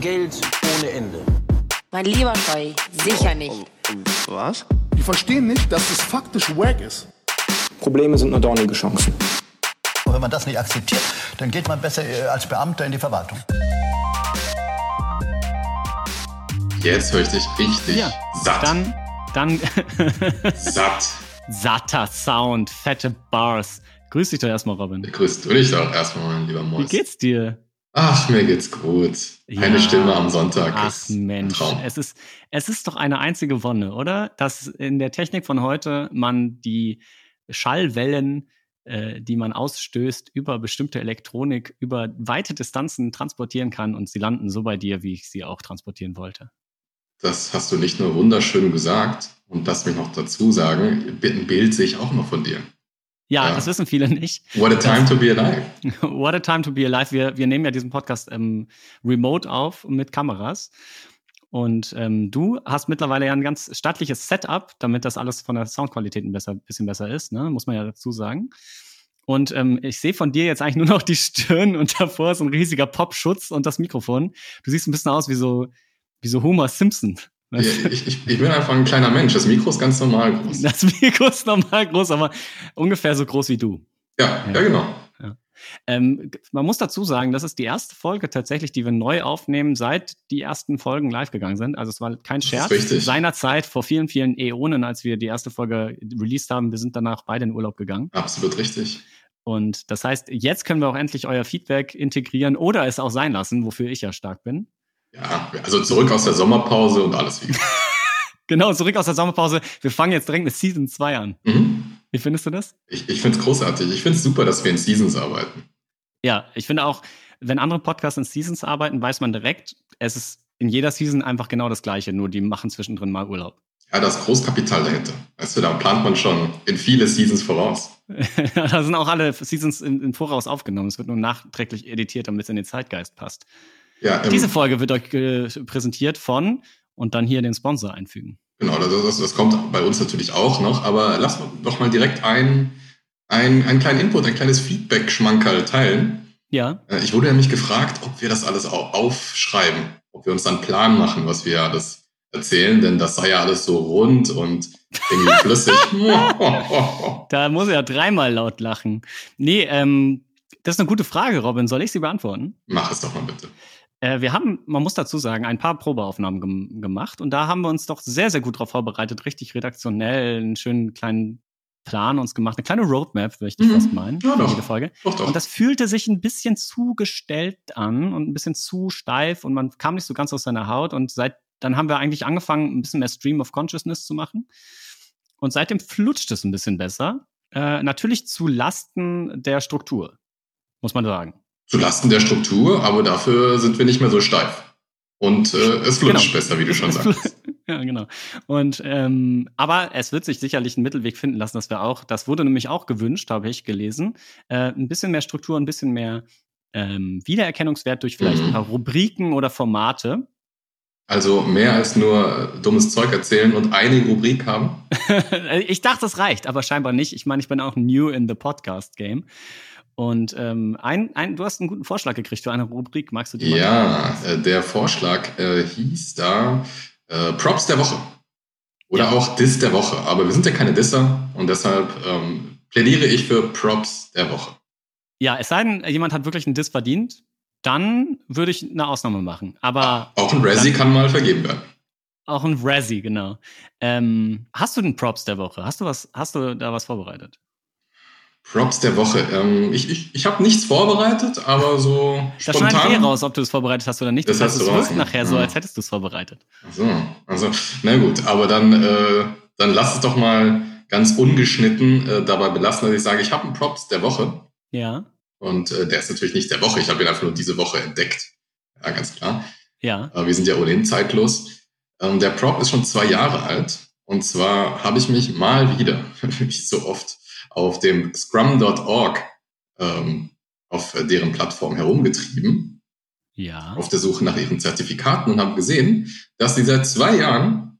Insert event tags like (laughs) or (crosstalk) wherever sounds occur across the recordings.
Geld ohne Ende. Mein lieber Scheu, sicher nicht. Was? Die verstehen nicht, dass es faktisch wack ist. Probleme sind nur dornige Chancen. Und wenn man das nicht akzeptiert, dann geht man besser äh, als Beamter in die Verwaltung. Jetzt höre ich dich richtig Ja, satt. Dann, dann (laughs) Satt. satter Sound, fette Bars. Grüß dich doch erstmal, Robin. Grüß du dich doch erstmal, mein lieber Mois. Wie geht's dir? Ach, mir geht's gut. Eine Ja. Stimme am Sonntag Ach Mensch, Traum. es ist, es ist doch eine einzige Wonne, oder? Dass in der Technik von heute man die Schallwellen, äh, die man ausstößt, über bestimmte Elektronik, über weite Distanzen transportieren kann und sie landen so bei dir, wie ich sie auch transportieren wollte. Das hast du nicht nur wunderschön gesagt und lass mich noch dazu sagen, ein Bild sehe ich auch noch von dir. Ja, Ja. das wissen viele nicht. What a time to be alive. (laughs) What a time to be alive. Wir, wir nehmen ja diesen Podcast ähm, remote auf mit Kameras. Und ähm, du hast mittlerweile ja ein ganz stattliches Setup, damit das alles von der Soundqualität ein besser, bisschen besser ist, ne? muss man ja dazu sagen. Und ähm, ich sehe von dir jetzt eigentlich nur noch die Stirn und davor ist ein riesiger Popschutz und das Mikrofon. Du siehst ein bisschen aus wie so, wie so Homer Simpson. Ja, ich, ich, ich bin einfach ein kleiner Mensch. Das Mikro ist ganz normal groß. Das Mikro ist normal groß, aber ungefähr so groß wie du. Ja, ja, genau. Ähm, man muss dazu sagen, das ist die erste Folge tatsächlich, die wir neu aufnehmen, seit die ersten Folgen live gegangen sind. Also es war kein Scherz. Seinerzeit, vor vielen, vielen Äonen, als wir die erste Folge released haben, wir sind danach beide in Urlaub gegangen. Absolut richtig. Und das heißt, jetzt können wir auch endlich euer Feedback integrieren oder es auch sein lassen, wofür ich ja stark bin. Ja, also zurück aus der Sommerpause und alles wie. (laughs) Genau, zurück aus der Sommerpause. Wir fangen jetzt direkt mit Season 2 an. Mhm. Wie findest du das? Ich, ich finde es großartig. Ich finde es super, dass wir in Seasons arbeiten. Ja, ich finde auch, wenn andere Podcasts in Seasons arbeiten, weiß man direkt, es ist in jeder Season einfach genau das Gleiche, nur die machen zwischendrin mal Urlaub. Ja, das Großkapital dahinter. Weißt du, da plant man schon in viele Seasons voraus. (laughs) da sind auch alle Seasons im Voraus aufgenommen. Es wird nur nachträglich editiert, damit es in den Zeitgeist passt. Ja, ähm, Diese Folge wird euch präsentiert von und dann hier den Sponsor einfügen. Genau, das, das, das kommt bei uns natürlich auch noch, aber lass doch mal direkt ein, ein, einen kleinen Input, ein kleines Feedback-Schmankerl teilen. Ja, Äh, Ich wurde nämlich gefragt, ob wir das alles au- aufschreiben, ob wir uns dann einen Plan machen, was wir alles erzählen, denn das sei ja alles so rund und irgendwie (laughs) flüssig. (laughs) da muss er ja dreimal laut lachen. Nee, ähm, das ist eine gute Frage, Robin. Soll ich sie beantworten? Mach es doch mal bitte. Äh, wir haben, man muss dazu sagen, ein paar Probeaufnahmen gem gemacht und da haben wir uns doch sehr, sehr gut darauf vorbereitet, richtig redaktionell, einen schönen kleinen Plan uns gemacht, eine kleine Roadmap, würde ich Mhm. fast meinen, Ja, für jede Folge. Doch, doch. Und das fühlte sich ein bisschen zugestellt an und ein bisschen zu steif und man kam nicht so ganz aus seiner Haut und seit, dann haben wir eigentlich angefangen, ein bisschen mehr Stream of Consciousness zu machen. Und seitdem flutscht es ein bisschen besser. Äh, natürlich zu Lasten der Struktur, muss man sagen. Zu Lasten der Struktur, aber dafür sind wir nicht mehr so steif. Und äh, es flutscht Genau. besser, wie du schon sagst. Ja, genau. Und ähm, aber es wird sich sicherlich einen Mittelweg finden lassen, dass wir auch, das wurde nämlich auch gewünscht, habe ich gelesen, äh, ein bisschen mehr Struktur, ein bisschen mehr ähm, Wiedererkennungswert durch vielleicht Mhm. ein paar Rubriken oder Formate. Also mehr als nur dummes Zeug erzählen und eine Rubrik haben. (laughs) ich dachte, das reicht, aber scheinbar nicht. Ich meine, ich bin auch new in the Podcast Game. Und ähm, ein, ein, du hast einen guten Vorschlag gekriegt für eine Rubrik. Magst du die mal? Ja, äh, der Vorschlag äh, hieß da äh, Props der Woche. Oder Ja. auch Diss der Woche. Aber wir sind ja keine Disser und deshalb ähm, plädiere ich für Props der Woche. Ja, es sei denn, jemand hat wirklich einen Diss verdient, dann würde ich eine Ausnahme machen. Aber Auch ein Razzie Dann- kann mal vergeben werden. Auch ein Razzie, genau. Ähm, hast du den Props der Woche? Hast du was, hast du da was vorbereitet? Props der Woche. Ähm, ich ich, ich habe nichts vorbereitet, aber so Da schneide ich eh spontan. raus, ob du es vorbereitet hast oder nicht. Das Das, heißt, du raus, nachher so, ja. als hättest du es vorbereitet. Ach So, also, na gut, aber dann, äh, dann lass es doch mal ganz ungeschnitten äh, dabei belassen, dass ich sage, ich habe einen Props der Woche. Ja, Und äh, der ist natürlich nicht der Woche. Ich habe ihn einfach nur diese Woche entdeckt. Ja, ganz klar. ja. Aber wir sind ja ohnehin zeitlos. Ähm, der Prop ist schon zwei Jahre alt. Und zwar habe ich mich mal wieder, (laughs) wie so oft, auf dem scrum.org ähm, auf deren Plattform herumgetrieben, Ja. auf der Suche nach ihren Zertifikaten und habe gesehen, dass sie seit zwei Jahren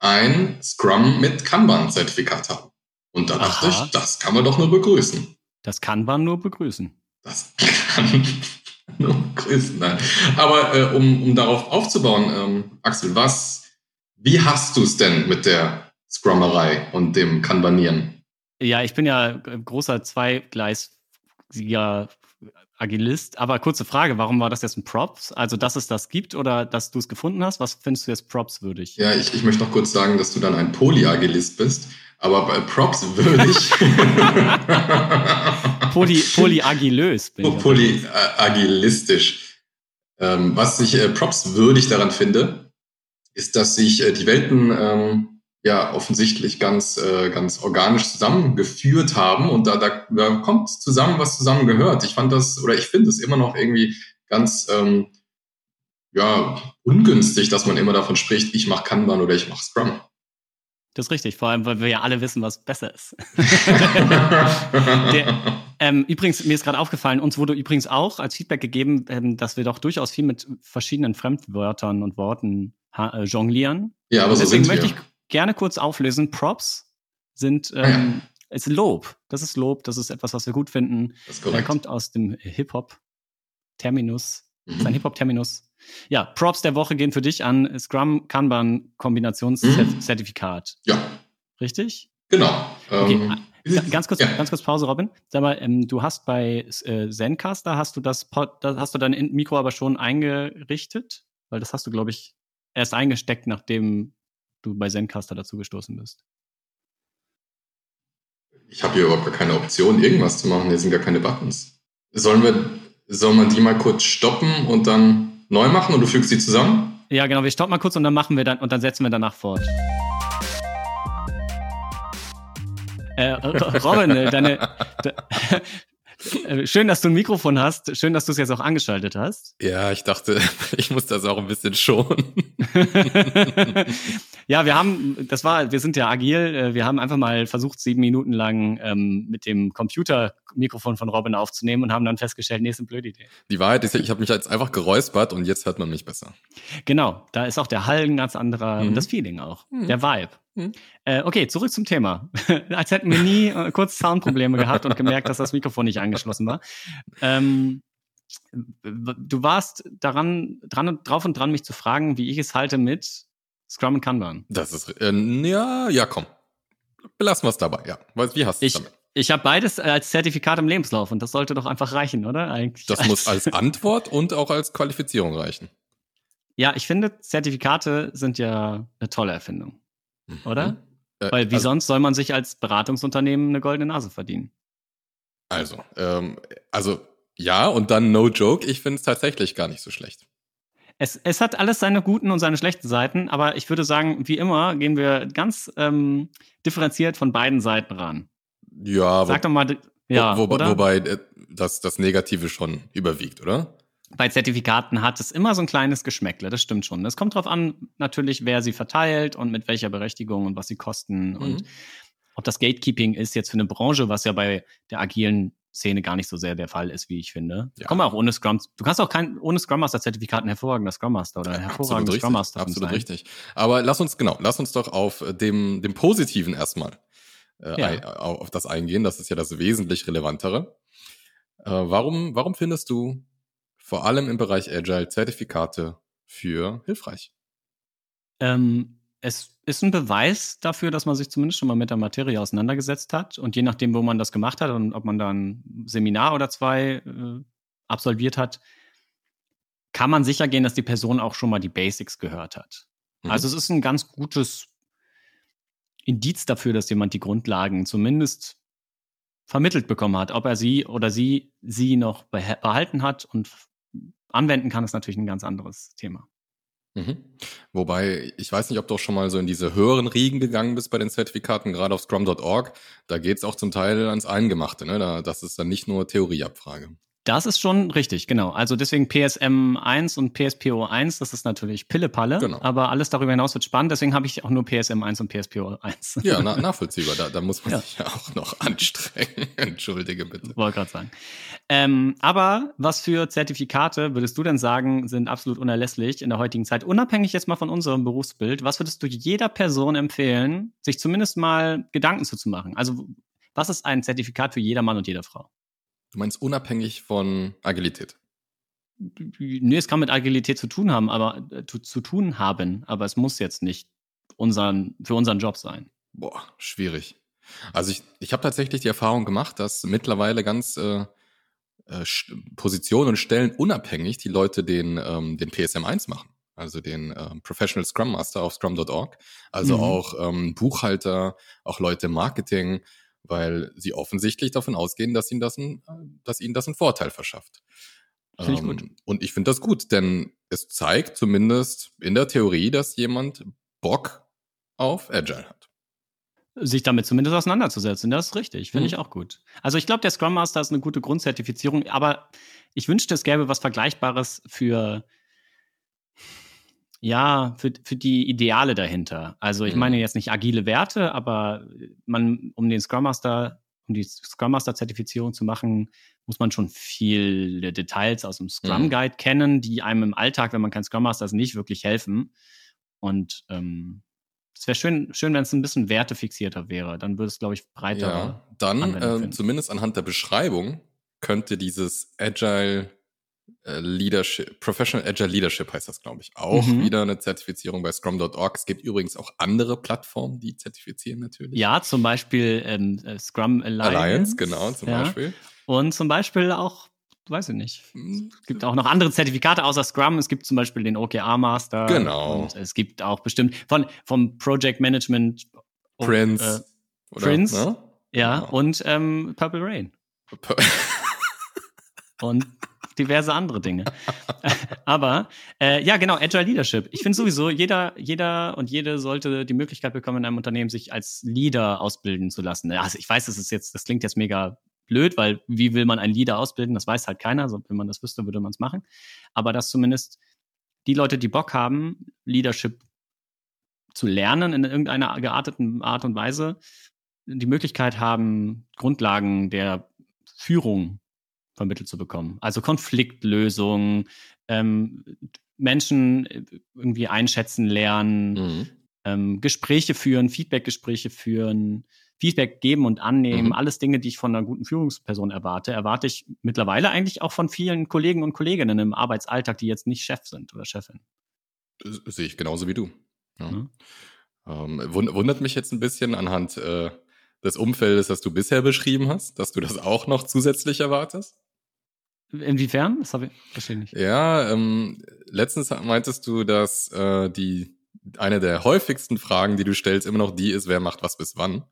ein Scrum mit Kanban-Zertifikat haben. Und da dachte Aha. ich, das kann man doch nur begrüßen. Das kann man nur begrüßen. Das (laughs) kann Nur grüßen, nein. Aber äh, um, um darauf aufzubauen, ähm, Axel, was, wie hast du es denn mit der Scrummerei und dem Kanbanieren? Ja, ich bin ja großer zweigleisiger Agilist. Aber kurze Frage, warum war das jetzt ein Props? Also, dass es das gibt oder dass du es gefunden hast? Was findest du jetzt Props würdig? Ja, ich, ich möchte noch kurz sagen, dass du dann ein Polyagilist bist. Aber bei Props würdig. (laughs) Poly, polyagilös bin ich. Polyagilistisch. Ähm, was ich äh, Props würdig daran finde, ist, dass sich äh, die Welten ähm, ja offensichtlich ganz, äh, ganz organisch zusammengeführt haben und da, da, da kommt zusammen, was zusammen gehört. Ich fand das, oder ich finde es immer noch irgendwie ganz ähm, ja, ungünstig, dass man immer davon spricht, ich mache Kanban oder ich mache Scrum. Das ist richtig, vor allem, weil wir ja alle wissen, was besser ist. (laughs) Der, ähm, übrigens, mir ist gerade aufgefallen, uns wurde übrigens auch als Feedback gegeben, ähm, dass wir doch durchaus viel mit verschiedenen Fremdwörtern und Worten äh, jonglieren. Ja, aber so Deswegen sind möchte wir. ich gerne kurz auflösen. Props sind ähm, (laughs) ist Lob. Das ist Lob. Das ist etwas, was wir gut finden. Das ist kommt aus dem Hip-Hop Terminus. Mhm. Das ist ein Hip-Hop Terminus. Ja, Props der Woche gehen für dich an Scrum Kanban Kombinationszertifikat. Mhm. Ja. Richtig? Genau. Okay. Ähm, ganz kurz, ja. ganz kurz Pause, Robin. Sag mal, ähm, du hast bei äh, Zencaster hast du das, da hast du dein Mikro aber schon eingerichtet, weil das hast du, glaube ich, erst eingesteckt, nachdem du bei Zencaster dazu gestoßen bist? Ich habe hier überhaupt gar keine Option, irgendwas zu machen. Hier sind gar keine Buttons. Sollen wir, soll man die mal kurz stoppen und dann neu machen und du fügst die zusammen? Ja, genau. Wir stoppen mal kurz und dann machen wir dann und dann setzen wir danach fort. Äh, Robin, äh, deine, (laughs) schön, dass du ein Mikrofon hast. Schön, dass du es jetzt auch angeschaltet hast. Ja, ich dachte, (laughs) ich muss das auch ein bisschen schonen. (laughs) ja, wir haben, das war, wir sind ja agil. Äh, wir haben einfach mal versucht, sieben Minuten lang ähm, mit dem Computermikrofon von Robin aufzunehmen und haben dann festgestellt, nee, ist eine blöde Idee. Die Wahrheit ist ja, ich habe mich jetzt einfach geräuspert und jetzt hört man mich besser. Genau, da ist auch der Hall ein ganz anderer mhm. und das Feeling auch, mhm. der Vibe. Hm. Äh, okay, zurück zum Thema. (laughs) Als hätten wir nie äh, kurz Soundprobleme gehabt und gemerkt, dass das Mikrofon nicht angeschlossen war. Ähm, du warst daran, dran, drauf und dran, mich zu fragen, wie ich es halte mit Scrum und Kanban. Das ist, äh, ja, ja, komm. Belassen wir es dabei, ja. Wie hast du es damit? Ich habe beides als Zertifikat im Lebenslauf und das sollte doch einfach reichen, oder? Eigentlich. Das muss als Antwort und auch als Qualifizierung reichen. Ja, ich finde, Zertifikate sind ja eine tolle Erfindung oder? Mhm. Äh, Weil wie also, sonst soll man sich als Beratungsunternehmen eine goldene Nase verdienen? Also, ähm, also ja, und dann no joke, ich finde es tatsächlich gar nicht so schlecht. Es, es hat alles seine guten und seine schlechten Seiten, aber ich würde sagen, wie immer gehen wir ganz ähm, differenziert von beiden Seiten ran. Ja, sag wo, doch mal, ja, wo, wo, wobei äh, das, das Negative schon überwiegt, oder? bei Zertifikaten hat es immer so ein kleines Geschmäckle, das stimmt schon. Es kommt darauf an, natürlich, wer sie verteilt und mit welcher Berechtigung und was sie kosten mhm. und ob das Gatekeeping ist jetzt für eine Branche, was ja bei der agilen Szene gar nicht so sehr der Fall ist, wie ich finde. Ja. Kommen auch ohne Scrum. Du kannst auch kein ohne Scrum Master Zertifikat ein hervorragender Scrum Master oder ein hervorragender Scrum Master Absolut sein. richtig. Aber lass uns genau, lass uns doch auf dem dem positiven erstmal äh, ja. auf das eingehen. Das ist ja das wesentlich relevantere. Äh, warum warum findest du vor allem im Bereich Agile Zertifikate für hilfreich? Ähm, es ist ein Beweis dafür, dass man sich zumindest schon mal mit der Materie auseinandergesetzt hat. Und je nachdem, wo man das gemacht hat und ob man da ein Seminar oder zwei äh, absolviert hat, kann man sicher gehen, dass die Person auch schon mal die Basics gehört hat. Mhm. Also es ist ein ganz gutes Indiz dafür, dass jemand die Grundlagen zumindest vermittelt bekommen hat. Ob er sie oder sie sie noch behalten hat und anwenden kann, ist natürlich ein ganz anderes Thema. Mhm. Wobei, ich weiß nicht, ob du auch schon mal so in diese höheren Riegen gegangen bist bei den Zertifikaten, gerade auf scrum.org. Da geht es auch zum Teil ans Eingemachte. Ne? Da, das ist dann nicht nur Theorieabfrage. Das ist schon richtig, genau. Also deswegen PSM 1 und PSPO 1, das ist natürlich Pillepalle, genau. aber alles darüber hinaus wird spannend, deswegen habe ich auch nur PSM 1 und PSPO 1. Ja, na, (laughs) nachvollziehbar, da, da muss man ja. sich ja auch noch anstrengen. (laughs) Entschuldige bitte. Wollte gerade sagen. Ähm, aber was für Zertifikate würdest du denn sagen, sind absolut unerlässlich in der heutigen Zeit, unabhängig jetzt mal von unserem Berufsbild, was würdest du jeder Person empfehlen, sich zumindest mal Gedanken zuzumachen? Also was ist ein Zertifikat für jeder Mann und jede Frau? Du meinst unabhängig von Agilität? nee, es kann mit Agilität zu tun haben, aber äh, zu, zu tun haben, aber es muss jetzt nicht unseren, für unseren Job sein. Boah, schwierig. Also ich, ich habe tatsächlich die Erfahrung gemacht, dass mittlerweile ganz äh, äh, Positionen und Stellen unabhängig die Leute den, ähm, den PSM1 machen. Also den äh, Professional Scrum Master auf scrum.org. Also mhm. auch ähm, Buchhalter, auch Leute im Marketing, weil sie offensichtlich davon ausgehen, dass ihnen das ein, dass ihnen das einen Vorteil verschafft. Finde ich gut. Ähm, und ich finde das gut, denn es zeigt zumindest in der Theorie, dass jemand Bock auf Agile hat sich damit zumindest auseinanderzusetzen. Das ist richtig, finde mhm. ich auch gut. Also ich glaube, der Scrum Master ist eine gute Grundzertifizierung, aber ich wünschte, es gäbe was Vergleichbares für ja, für, für die Ideale dahinter. Also ich mhm. meine jetzt nicht agile Werte, aber man, um den Scrum Master, um die Scrum Master Zertifizierung zu machen, muss man schon viele Details aus dem Scrum mhm. Guide mhm. kennen, die einem im Alltag, wenn man kein Scrum Master ist, nicht wirklich helfen. Und ähm, es wäre schön, schön, wenn es ein bisschen wertefixierter wäre. Dann würde es, glaube ich, breiter. Ja, dann äh, zumindest anhand der Beschreibung könnte dieses Agile Leadership, Professional Agile Leadership heißt das, glaube ich, auch mhm. wieder eine Zertifizierung bei Scrum.org. Es gibt übrigens auch andere Plattformen, die zertifizieren natürlich. Ja, zum Beispiel ähm, äh, Scrum Alliance. Alliance, genau, zum ja. Beispiel. Und zum Beispiel auch weiß ich nicht. Hm. Es gibt auch noch andere Zertifikate außer Scrum. Es gibt zum Beispiel den OKR Master. Genau. Und es gibt auch bestimmt von vom Project Management Prince. Äh, Prince. Ne? Ja, genau. und ähm, Purple Rain. (laughs) und diverse andere Dinge. (laughs) Aber äh, ja, genau, Agile Leadership. Ich finde sowieso, jeder, jeder und jede sollte die Möglichkeit bekommen, in einem Unternehmen sich als Leader ausbilden zu lassen. Also ich weiß, das ist jetzt, das klingt jetzt mega blöd, weil wie will man einen Leader ausbilden? Das weiß halt keiner. Also, wenn man das wüsste, würde man es machen. Aber dass zumindest die Leute, die Bock haben, Leadership zu lernen in irgendeiner gearteten Art und Weise, die Möglichkeit haben, Grundlagen der Führung vermittelt zu bekommen. Also Konfliktlösung, ähm, Menschen irgendwie einschätzen lernen, mhm. ähm, Gespräche führen, Feedbackgespräche führen, Feedback geben und annehmen, mhm. alles Dinge, die ich von einer guten Führungsperson erwarte, erwarte ich mittlerweile eigentlich auch von vielen Kollegen und Kolleginnen im Arbeitsalltag, die jetzt nicht Chef sind oder Chefin. Das sehe ich genauso wie du. Ja. Mhm. Ähm, wundert mich jetzt ein bisschen anhand äh, des Umfeldes, das du bisher beschrieben hast, dass du das auch noch zusätzlich erwartest. Inwiefern? Das habe ich verstehe nicht. Ja, ähm, letztens meintest du, dass äh, die eine der häufigsten Fragen, die du stellst, immer noch die ist, wer macht was bis wann.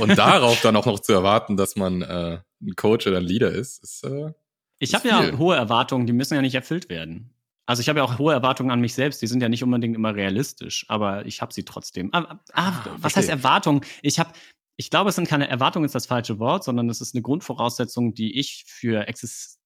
Und (laughs) darauf dann auch noch zu erwarten, dass man äh, ein Coach oder ein Leader ist, ist äh, Ich habe ja hohe Erwartungen, die müssen ja nicht erfüllt werden. Also ich habe ja auch hohe Erwartungen an mich selbst, die sind ja nicht unbedingt immer realistisch, aber ich habe sie trotzdem. Ah, ah, ah was heißt Erwartung? Ich habe ich glaube, es sind keine Erwartungen, ist das falsche Wort, sondern es ist eine Grundvoraussetzung, die ich für exist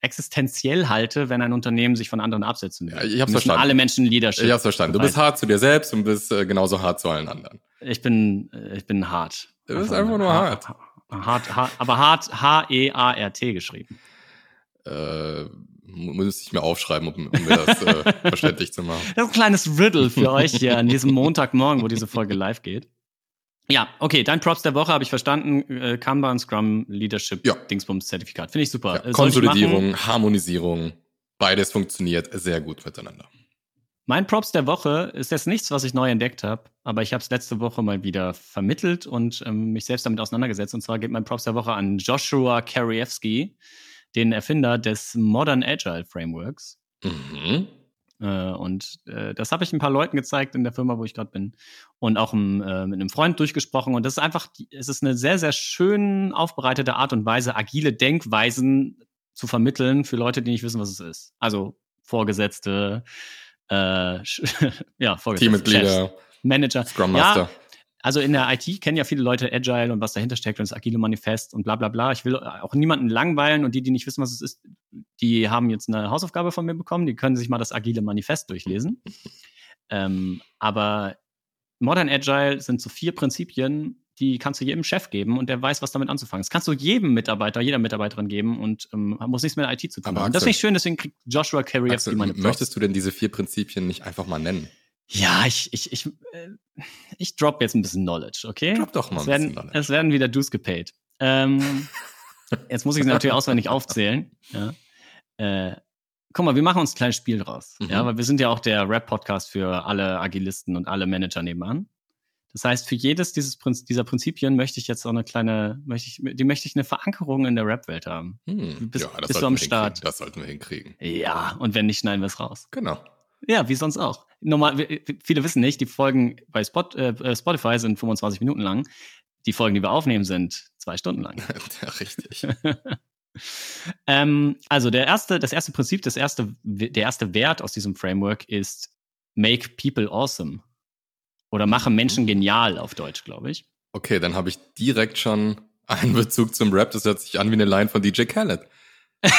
existenziell halte, wenn ein Unternehmen sich von anderen absetzen will. Ja, ich hab's verstanden. alle Menschen Leadership. Ich hab's verstanden. Du bist hart zu dir selbst und bist äh, genauso hart zu allen anderen. Ich bin, äh, ich bin hart. Du bist einfach, einfach nur hart. Hart, hart, aber hart, H-E-A-R-T geschrieben. Äh, muss ich mir aufschreiben, um, um mir das äh, (laughs) verständlich zu machen. Das ist ein kleines Riddle für euch hier an diesem Montagmorgen, wo diese Folge live geht. Ja, okay, dein Props der Woche habe ich verstanden. Äh, Kanban, Scrum, Leadership, ja. Dingsbums, Zertifikat. Finde ich super. Ja, Konsolidierung, Harmonisierung, beides funktioniert sehr gut miteinander. Mein Props der Woche ist jetzt nichts, was ich neu entdeckt habe, aber ich habe es letzte Woche mal wieder vermittelt und ähm, mich selbst damit auseinandergesetzt. Und zwar geht mein Props der Woche an Joshua Karievsky, den Erfinder des Modern Agile Frameworks. Mhm. Äh, und äh, das habe ich ein paar Leuten gezeigt in der Firma, wo ich gerade bin. Und auch äh, mit einem Freund durchgesprochen. Und das ist einfach, es ist eine sehr, sehr schön aufbereitete Art und Weise, agile Denkweisen zu vermitteln für Leute, die nicht wissen, was es ist. Also Vorgesetzte, äh, (laughs) ja, Vorgesetzte, Teammitglieder, Manager. Scrum Master. Ja, also in der IT kennen ja viele Leute Agile und was dahinter steckt und das Agile Manifest und bla bla bla. Ich will auch niemanden langweilen und die, die nicht wissen, was es ist, die haben jetzt eine Hausaufgabe von mir bekommen. Die können sich mal das Agile Manifest durchlesen. ähm, aber Modern Agile sind so vier Prinzipien, die kannst du jedem Chef geben und der weiß, was damit anzufangen. Das kannst du jedem Mitarbeiter, jeder Mitarbeiterin geben und ähm, muss nichts mit der IT zu tun haben. Das ist nicht schön, deswegen kriegt Joshua Carey jetzt die meine Möchtest du denn diese vier Prinzipien nicht einfach mal nennen? Ja, ich, ich, ich, äh, ich drop jetzt ein bisschen Knowledge, okay? Drop doch mal es werden, Knowledge. Es werden wieder Dues gepaid. Ähm, (laughs) jetzt muss ich sie natürlich auswendig aufzählen. Ja. Äh, guck mal, wir machen uns ein kleines Spiel draus. Mhm. Ja, weil wir sind ja auch der Rap-Podcast für alle Agilisten und alle Manager nebenan. Das heißt, für jedes dieses Prinz, dieser Prinzipien möchte ich jetzt auch eine kleine, möchte ich, die möchte ich eine Verankerung in der Rap-Welt haben. Hm. Bist, ja, das bist du am Start? Das sollten wir hinkriegen. Ja, und wenn nicht, schneiden wir es raus. Genau. Ja, wie sonst auch. Normal, viele wissen nicht, die Folgen bei Spot, äh, Spotify sind 25 Minuten lang. Die Folgen, die wir aufnehmen, sind zwei Stunden lang. (laughs) ja, richtig. (laughs) ähm, also der erste, das erste Prinzip, das erste, der erste Wert aus diesem Framework ist Make People Awesome. Oder mache Menschen genial auf Deutsch, glaube ich. Okay, dann habe ich direkt schon einen Bezug zum Rap. Das hört sich an wie eine Line von DJ Khaled. (laughs)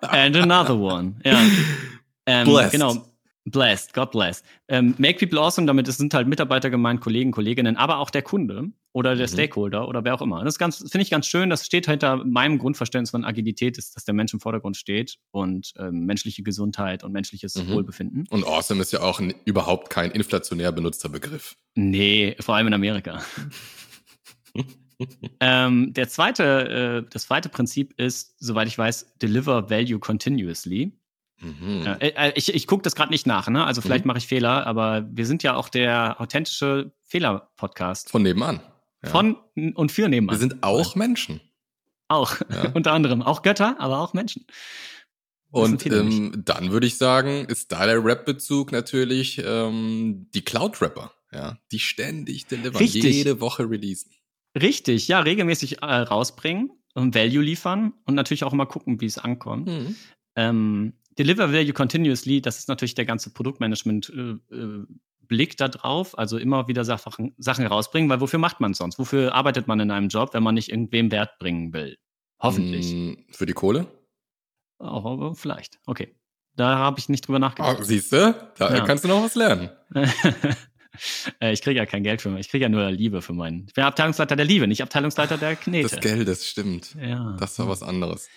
And another one. Ja. Ähm, Blessed. Genau. Blessed, God bless. Ähm, make people awesome, damit es sind halt Mitarbeiter gemeint, Kollegen, Kolleginnen, aber auch der Kunde oder der mhm. Stakeholder oder wer auch immer. Das finde ich ganz schön. Das steht hinter meinem Grundverständnis von Agilität, ist, dass der Mensch im Vordergrund steht und ähm, menschliche Gesundheit und menschliches mhm. Wohlbefinden. Und awesome ist ja auch ein, überhaupt kein inflationär benutzter Begriff. Nee, vor allem in Amerika. ähm, der zweite, äh, das zweite Prinzip ist, soweit ich weiß, deliver value continuously. Mhm. Äh, äh, ich ich gucke das gerade nicht nach, ne? Also vielleicht mhm. mache ich Fehler, aber wir sind ja auch der authentische Fehler-Podcast. Von nebenan. Ja. Von und für nebenan. Wir sind auch Menschen. Auch, ja. (laughs) unter anderem. Auch Götter, aber auch Menschen. Und ähm, dann würde ich sagen, ist da der Rap-Bezug natürlich ähm, die Cloud-Rapper, ja, die ständig delivern, Richtig. jede Woche releasen. Richtig, ja, regelmäßig äh, rausbringen und Value liefern und natürlich auch immer gucken, wie es ankommt. Mhm. Ähm, Deliver Value Continuously, das ist natürlich der ganze Produktmanagement äh, äh, da drauf, also immer wieder Sachen, Sachen rausbringen, weil wofür macht man es sonst? Wofür arbeitet man in einem Job, wenn man nicht irgendwem Wert bringen will? Hoffentlich. Mm, für die Kohle? Auch, vielleicht. Okay. Da habe ich nicht drüber nachgedacht. Oh, siehst du? Da ja. kannst du noch was lernen. (laughs) Äh, ich kriege ja kein Geld für mich. Ich kriege ja nur Liebe für meinen. Ich bin Abteilungsleiter der Liebe, nicht Abteilungsleiter der Knete. Das Geld, das stimmt. Ja. Das war was anderes.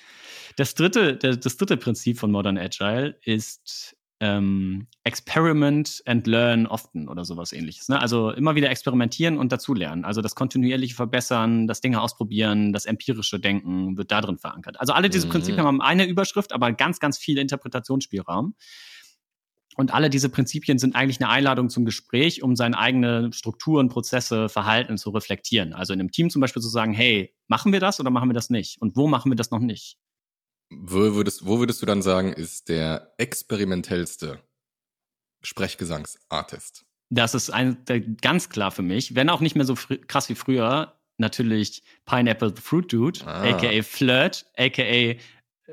Das dritte, das dritte Prinzip von Modern Agile ist ähm, Experiment and Learn often oder sowas ähnliches. Ne? Also immer wieder experimentieren und dazulernen. Also das kontinuierliche Verbessern, das Dinge ausprobieren, das empirische Denken wird da drin verankert. Also alle diese mhm. Prinzipien haben eine Überschrift, aber ganz, ganz viel Interpretationsspielraum. Und alle diese Prinzipien sind eigentlich eine Einladung zum Gespräch, um seine eigene Strukturen, Prozesse, Verhalten zu reflektieren. Also in einem Team zum Beispiel zu sagen, hey, machen wir das oder machen wir das nicht? Und wo machen wir das noch nicht? Wo würdest, wo würdest du dann sagen, ist der experimentellste Sprechgesangsartist? Das ist ein, ganz klar für mich, wenn auch nicht mehr so krass wie früher, natürlich Pineapple the Fruit Dude, ah. aka Flirt, aka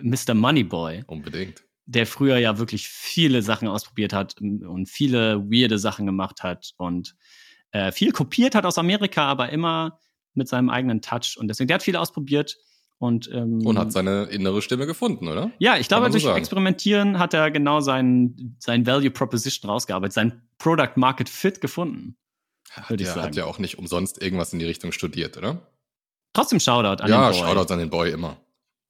Mr. Moneyboy. Unbedingt. Der früher ja wirklich viele Sachen ausprobiert hat und viele weirde Sachen gemacht hat und äh, viel kopiert hat aus Amerika, aber immer mit seinem eigenen Touch. Und deswegen, der hat viel ausprobiert und, ähm, und hat seine innere Stimme gefunden, oder? Ja, ich glaube, durch so Experimentieren hat er genau sein, sein Value Proposition rausgearbeitet, sein Product Market Fit gefunden. Ich sagen. hat ja auch nicht umsonst irgendwas in die Richtung studiert, oder? Trotzdem Shoutout an ja, den Boy. Ja, Shoutout an den Boy immer.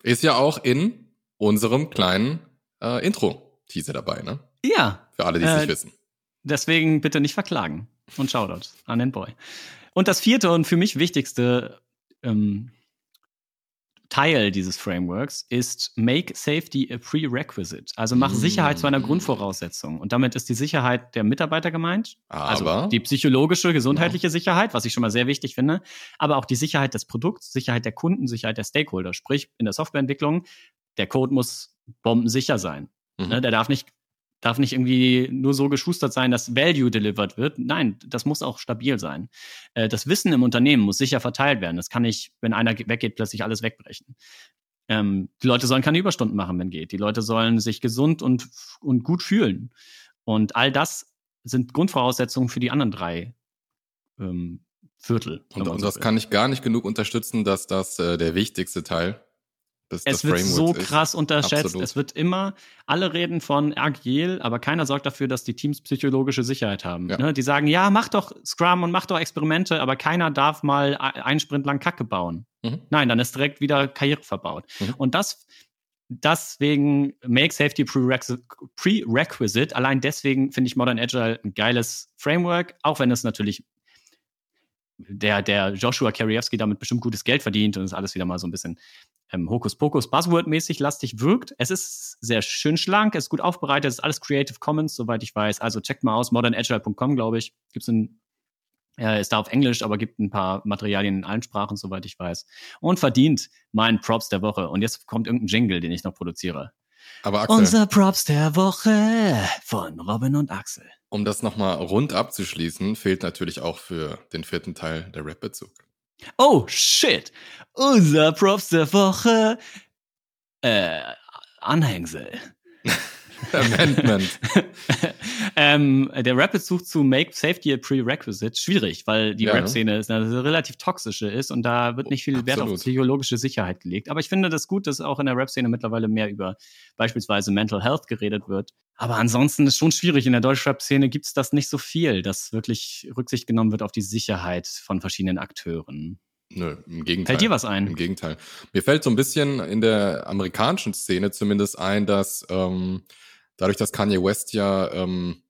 Ist ja auch in unserem kleinen äh, Intro-Teaser dabei, ne? Ja. Für alle, die es äh, nicht wissen. Deswegen bitte nicht verklagen. Und Shoutout an den Boy. Und das vierte und für mich wichtigste ähm, Teil dieses Frameworks ist Make Safety a Prerequisite. Also mach Sicherheit zu einer mm. Grundvoraussetzung. Und damit ist die Sicherheit der Mitarbeiter gemeint. Also aber also die psychologische, gesundheitliche ja. Sicherheit, was ich schon mal sehr wichtig finde. Aber auch die Sicherheit des Produkts, Sicherheit der Kunden, Sicherheit der Stakeholder. Sprich, in der Softwareentwicklung, der Code muss bombensicher sein. Mhm. Ne, der darf nicht darf nicht irgendwie nur so geschustert sein, dass Value delivered wird. Nein, das muss auch stabil sein. Äh, das Wissen im Unternehmen muss sicher verteilt werden. Das kann nicht, wenn einer weggeht, plötzlich alles wegbrechen. Ähm, die Leute sollen keine Überstunden machen, wenn geht. Die Leute sollen sich gesund und, und gut fühlen. Und all das sind Grundvoraussetzungen für die anderen drei ähm, Viertel. Und, und das kann ich gar nicht genug unterstützen, dass das äh, der wichtigste Teil das, es das wird so krass unterschätzt. Absolut. Es wird immer, alle reden von agil, aber keiner sorgt dafür, dass die Teams psychologische Sicherheit haben. Ja. Ne? Die sagen, ja, mach doch Scrum und mach doch Experimente, aber keiner darf mal einen Sprint lang Kacke bauen. Mhm. Nein, dann ist direkt wieder Karriere verbaut. Mhm. Und das, deswegen Make Safety Prerequisite. Allein deswegen finde ich Modern Agile ein geiles Framework, auch wenn es natürlich der, der Joshua Karievsky damit bestimmt gutes Geld verdient und ist alles wieder mal so ein bisschen ähm, Hokuspokus Buzzword-mäßig lastig wirkt. Es ist sehr schön schlank, es ist gut aufbereitet, es ist alles Creative Commons, soweit ich weiß. Also checkt mal aus, modernagile.com, glaube ich. Gibt's ein, äh, ist da auf Englisch, aber gibt ein paar Materialien in allen Sprachen, soweit ich weiß. Und verdient meinen Props der Woche. Und jetzt kommt irgendein Jingle, den ich noch produziere. Aber Axel, Unser Props der Woche von Robin und Axel. um das nochmal rund abzuschließen, fehlt natürlich auch für den vierten Teil der Rap-Bezug. Oh, shit. Unser Props der Woche. Äh, Anhängsel. (laughs) Amendment. (laughs) ähm, der Rap-Bezug zu Make Safety a Prerequisite schwierig, weil die Ja. Rap-Szene ist eine relativ toxische ist und da wird nicht viel Wert auf psychologische Sicherheit gelegt. Aber ich finde das gut, dass auch in der Rap-Szene mittlerweile mehr über beispielsweise Mental Health geredet wird. Aber ansonsten ist schon schwierig. In der Deutschrap-Szene gibt es das nicht so viel, dass wirklich Rücksicht genommen wird auf die Sicherheit von verschiedenen Akteuren. Nö, im Gegenteil. Fällt dir was ein? Im Gegenteil. Mir fällt so ein bisschen in der amerikanischen Szene zumindest ein, dass ähm, dadurch, dass Kanye West ja ähm,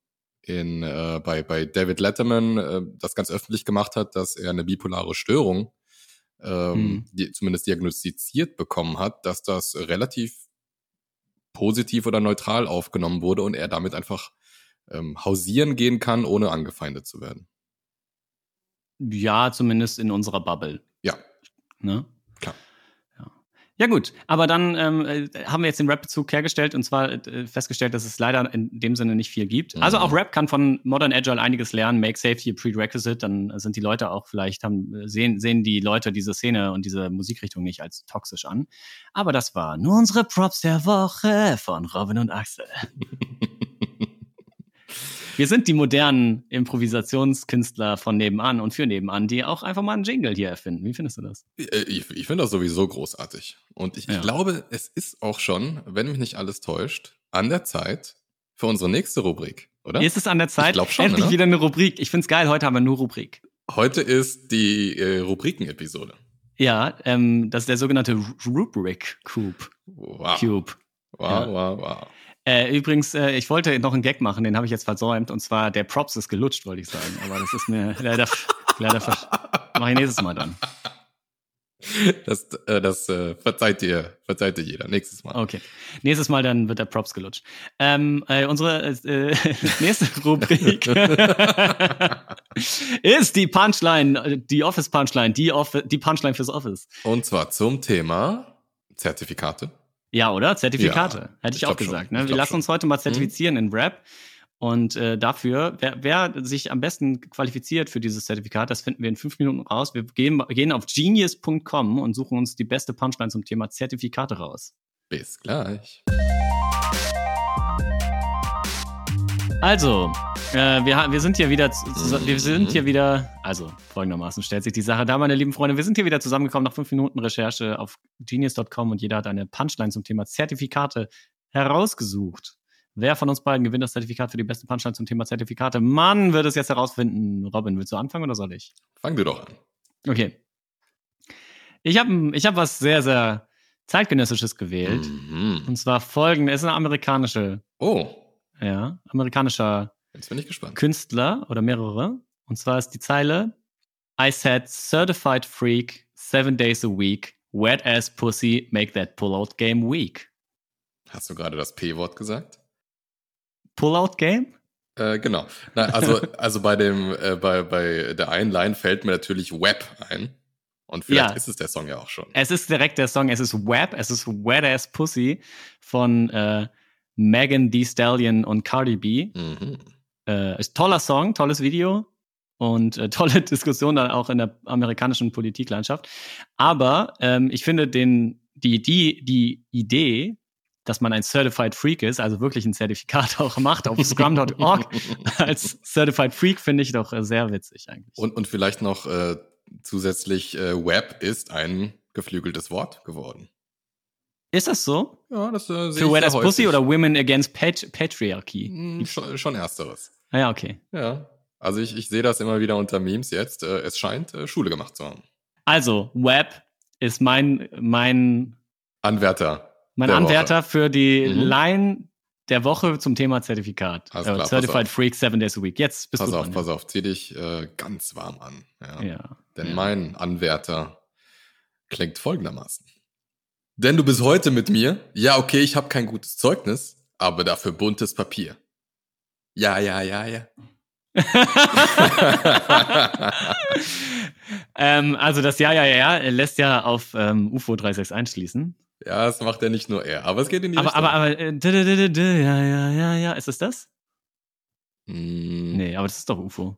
in, äh, bei, bei David Letterman äh, das ganz öffentlich gemacht hat, dass er eine bipolare Störung ähm, Hm. die, zumindest diagnostiziert bekommen hat, dass das relativ positiv oder neutral aufgenommen wurde und er damit einfach ähm, hausieren gehen kann, ohne angefeindet zu werden. Ja, zumindest in unserer Bubble. Ja. Ne? Ja, gut. Aber dann ähm, äh, haben wir jetzt den Rap-Bezug hergestellt und zwar äh, festgestellt, dass es leider in dem Sinne nicht viel gibt. Mhm. Also auch Rap kann von Modern Agile einiges lernen. Make Safety a Prerequisite. Dann sind die Leute auch vielleicht, haben, äh, sehen, sehen die Leute diese Szene und diese Musikrichtung nicht als toxisch an. Aber das war nur unsere Props der Woche von Robin und Axel. (laughs) Wir sind die modernen Improvisationskünstler von nebenan und für nebenan, die auch einfach mal einen Jingle hier erfinden. Wie findest du das? Äh, Ich, ich finde das sowieso großartig. Und ich, Ja. ich glaube, es ist auch schon, wenn mich nicht alles täuscht, an der Zeit für unsere nächste Rubrik, oder? Ist es an der Zeit? Ich glaub schon, Endlich oder? wieder eine Rubrik. Ich find's geil, heute haben wir nur Rubrik. Heute ist die äh, Rubriken-Episode. Ja, ähm, das ist der sogenannte Ru- Rubric Cube. Wow. Cube. Wow, Ja. wow, wow. Äh, übrigens, äh, ich wollte noch einen Gag machen, den habe ich jetzt versäumt. Und zwar, der Props ist gelutscht, wollte ich sagen. Aber das ist mir (laughs) leider, leider mach ich nächstes Mal dann. Das, äh, das äh, verzeiht dir, verzeiht dir jeder. Nächstes Mal. Okay. Nächstes Mal dann wird der Props gelutscht. Ähm, äh, unsere äh, (laughs) nächste Rubrik (laughs) ist die Punchline, äh, die Office Punchline, die, Office, die Punchline fürs Office. Und zwar zum Thema Zertifikate. Ja, oder? Zertifikate. Ja, Hätte ich, ich auch schon. gesagt. Ich Ne? Wir glaub lassen schon. Mhm. uns heute mal zertifizieren in Rap. Und äh, dafür, wer, wer sich am besten qualifiziert für dieses Zertifikat, das finden wir in fünf Minuten raus. Wir gehen, gehen auf genius.com und suchen uns die beste Punchline zum Thema Zertifikate raus. Bis gleich. Also, äh, wir, wir sind hier wieder, wir Mhm. sind hier wieder, also folgendermaßen stellt sich die Sache da, meine lieben Freunde, wir sind hier wieder zusammengekommen nach fünf Minuten Recherche auf genius.com und jeder hat eine Punchline zum Thema Zertifikate herausgesucht. Wer von uns beiden gewinnt das Zertifikat für die beste Punchline zum Thema Zertifikate? Mann, wird es jetzt herausfinden. Robin, willst du anfangen oder soll ich? Fang du doch an. Okay. Ich habe ich hab was sehr, sehr zeitgenössisches gewählt. Mhm. Und zwar folgende, es ist eine amerikanische, Oh, ja, amerikanischer jetzt bin ich gespannt. Künstler oder mehrere. Und zwar ist die Zeile I said certified freak, seven days a week, wet ass pussy, make that pullout game weak. Hast du gerade das P-Wort gesagt? Pullout game? Äh, genau. Na, also, (laughs) also bei dem, äh, bei, bei der einen Line fällt mir natürlich Web ein. Und vielleicht Ja. ist es der Song ja auch schon. Es ist direkt der Song, es ist Web, es ist Wet ass pussy von äh, Megan Thee Stallion und Cardi B. Mhm. Äh, ist toller Song, tolles Video und äh, (laughs) tolle Diskussion dann auch in der amerikanischen Politiklandschaft. Aber ähm, ich finde den, die, die, die Idee, dass man ein Certified Freak ist, also wirklich ein Zertifikat (laughs) auch macht auf scrum.org (laughs) als Certified Freak, finde ich doch äh, sehr witzig eigentlich. Und, und vielleicht noch äh, zusätzlich, äh, Web ist ein geflügeltes Wort geworden. ist das so? Ja, das äh, sehe Für ich Wet as Pussy oder Women Against Pat Patriarchy? Hm, schon, schon ersteres. Ah ja, okay. Ja. Also ich, ich sehe das immer wieder unter Memes jetzt. Äh, es scheint äh, Schule gemacht zu haben. Also, Web ist mein, mein Anwärter. Mein Anwärter für die Mhm. Line der Woche zum Thema Zertifikat. Alles Äh, klar, pass Certified auf. Freak, seven days a week. Jetzt bist Pass du auf, dran. pass auf, zieh dich äh, ganz warm an. Ja. Ja. Denn ja. mein Anwärter klingt folgendermaßen. Denn du bist heute mit mir. Ja, okay, ich habe kein gutes Zeugnis, aber dafür buntes Papier. Ja, ja, ja, ja. (laughs) ähm, also das Ja, ja, ja, ja lässt ja auf ähm, UFO 361 schließen. Ja, das macht ja nicht nur er, aber es geht in die aber, Richtung. Aber, aber, äh, d -d -d ja, ja, ja, ja, ist es das? Hm. Nee, aber das ist doch UFO.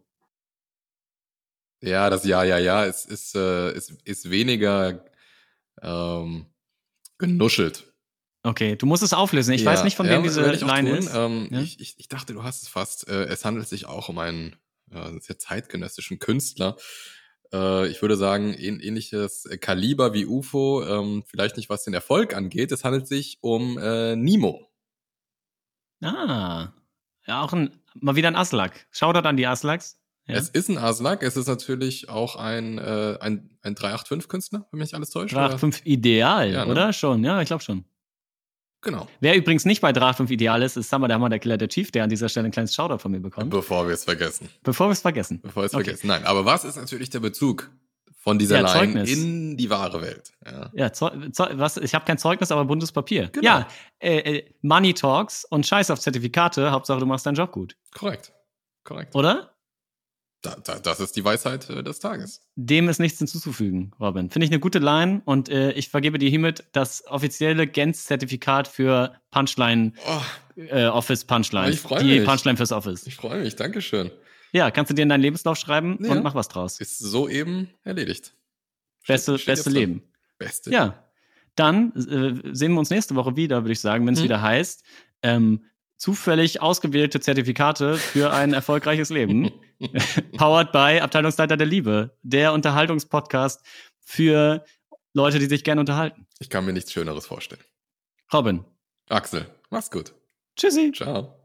Ja, das Ja, ja, ja ist, ist, äh, ist, ist weniger ähm, genuschelt. Okay, du musst es auflösen. Ich ja, weiß nicht, von wem ja, diese ich auch Line ist. Ähm, Ja? ich, ich, dachte, du hast es fast. Äh, es handelt sich auch um einen äh, sehr zeitgenössischen Künstler. Äh, ich würde sagen, ähn, ähnliches Kaliber wie UFO, ähm, vielleicht nicht was den Erfolg angeht. Es handelt sich um äh, Nemo. Ah, ja, auch ein, mal wieder ein Aslak. Shoutout an die Aslaks. Ja. Es ist ein Aslak, es ist natürlich auch ein, äh, ein, ein 385-Künstler, wenn mich alles täuscht. oder? 385 Ideal, Ja, ne? oder? Schon, ja, ich glaube schon. Genau. Wer übrigens nicht bei 385 Ideal ist, ist Summer der Hammer, der Killer, der Chief, der an dieser Stelle ein kleines Shoutout von mir bekommt. Bevor wir es vergessen. Bevor wir es vergessen. Bevor wir es Okay. vergessen. Nein, aber was ist natürlich der Bezug von dieser Ja, Line Zeugnis. in die wahre Welt? Ja. Ja, was, ich habe kein Zeugnis, aber buntes Papier. Genau. Ja, äh, äh, Money Talks und Scheiß auf Zertifikate, Hauptsache du machst deinen Job gut. Korrekt. Korrekt. Oder? Da, da, das ist die Weisheit äh, des Tages. Dem ist nichts hinzuzufügen, Robin. Finde ich eine gute Line und äh, ich vergebe dir hiermit das offizielle Gens-Zertifikat für Punchline, Oh, äh, Office Punchline. Ich freu Die mich. Punchline fürs Office. ich freue mich. Dankeschön. Ja, kannst du dir in deinen Lebenslauf schreiben Ja. und mach was draus. Ist soeben erledigt. Beste, steht beste. Leben. Beste. Ja. Dann äh, sehen wir uns nächste Woche wieder, würde ich sagen, wenn es Mhm. wieder heißt, ähm, zufällig ausgewählte Zertifikate für ein erfolgreiches Leben. (laughs) Powered by Abteilungsleiter der Liebe, der Unterhaltungspodcast für Leute, die sich gerne unterhalten. Ich kann mir nichts Schöneres vorstellen. Robin. Axel, mach's gut. Tschüssi. Ciao.